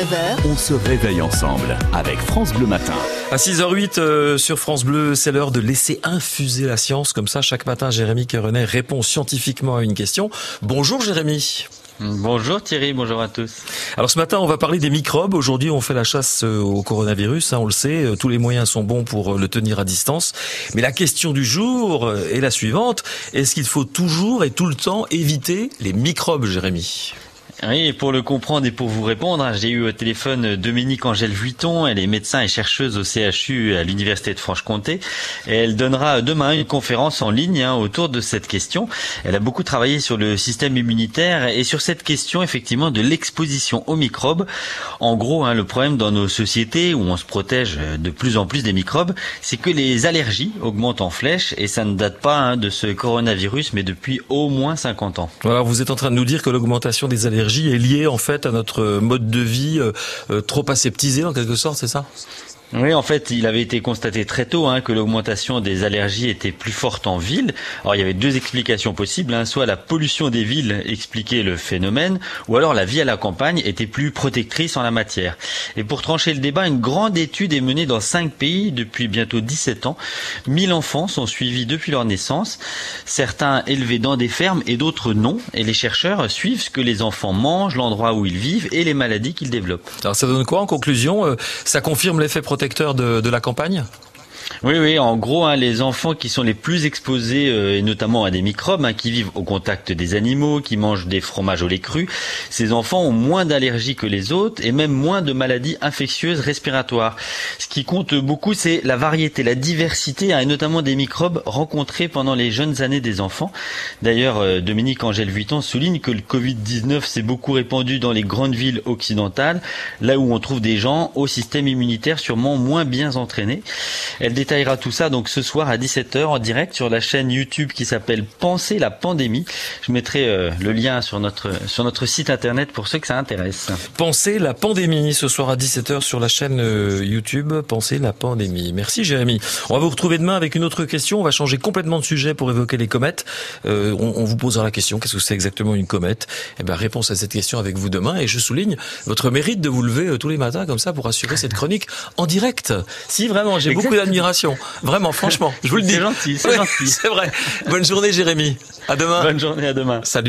9h, On se réveille ensemble avec France Bleu Matin. À 6h08 euh, sur France Bleu, c'est l'heure de laisser infuser la science. Comme ça, chaque matin, Jérémy Kerenet répond scientifiquement à une question. Bonjour Jérémy. Bonjour Thierry, bonjour à tous. Alors ce matin, on va parler des microbes. Aujourd'hui, on fait la chasse euh, au coronavirus, hein, on le sait. Euh, Tous les moyens sont bons pour le tenir à distance. Mais la question du jour est la suivante. Est-ce qu'il faut toujours et tout le temps éviter les microbes, Jérémy? Oui, pour le comprendre et pour vous répondre, hein, j'ai eu au téléphone Dominique Angèle Vuitton, elle est médecin et chercheuse au CHU à l'Université de Franche-Comté, elle donnera demain une conférence en ligne hein, autour de cette question. Elle a beaucoup travaillé sur le système immunitaire et sur cette question effectivement de l'exposition aux microbes. En gros, hein, le problème dans nos sociétés où on se protège de plus en plus des microbes, c'est que les allergies augmentent en flèche et ça ne date pas de ce coronavirus, mais depuis au moins 50 ans. Voilà, vous êtes en train de nous dire que l'augmentation des allergies est liée en fait à notre mode de vie euh, euh, trop aseptisé en quelque sorte, c'est ça? Oui, en fait, il avait été constaté très tôt hein, que l'augmentation des allergies était plus forte en ville. Alors, il y avait deux explications possibles. Hein. Soit la pollution des villes expliquait le phénomène, ou alors la vie à la campagne était plus protectrice en la matière. Et pour trancher le débat, une grande étude est menée dans cinq pays depuis bientôt 17 ans. 1000 enfants sont suivis depuis leur naissance, certains élevés dans des fermes et d'autres non. Et les chercheurs suivent ce que les enfants mangent, l'endroit où ils vivent et les maladies qu'ils développent. Alors ça donne quoi en conclusion? Euh, Ça confirme l'effet protecteur de, de la campagne? Oui, oui, en gros, hein, les enfants qui sont les plus exposés, euh, et notamment à des microbes, hein, qui vivent au contact des animaux, qui mangent des fromages au lait cru, ces enfants ont moins d'allergies que les autres et même moins de maladies infectieuses respiratoires. Ce qui compte beaucoup, c'est la variété, la diversité, hein, et notamment des microbes rencontrés pendant les jeunes années des enfants. D'ailleurs, euh, Dominique Angèle Vuitton souligne que le Covid-19 s'est beaucoup répandu dans les grandes villes occidentales, là où on trouve des gens au système immunitaire sûrement moins bien entraînés. Détaillera tout ça donc ce soir à 17h en direct sur la chaîne YouTube qui s'appelle Penser la pandémie. Je mettrai euh, le lien sur notre sur notre site internet pour ceux que ça intéresse. Pensez la pandémie ce soir à 17h sur la chaîne euh, YouTube Pensez la pandémie. Merci Jérémy. On va vous retrouver demain avec une autre question. On va changer complètement de sujet pour évoquer les comètes. Euh, on, on vous posera la question qu'est-ce que c'est exactement une comète? Eh ben réponse à cette question avec vous demain et je souligne votre mérite de vous lever euh, tous les matins comme ça pour assurer cette chronique en direct. Si vraiment, j'ai beaucoup Exactement. Vraiment, franchement, je vous le dis. C'est gentil, c'est Ouais, gentil. C'est vrai. Bonne journée Jérémy. À demain. Bonne journée à demain. Salut.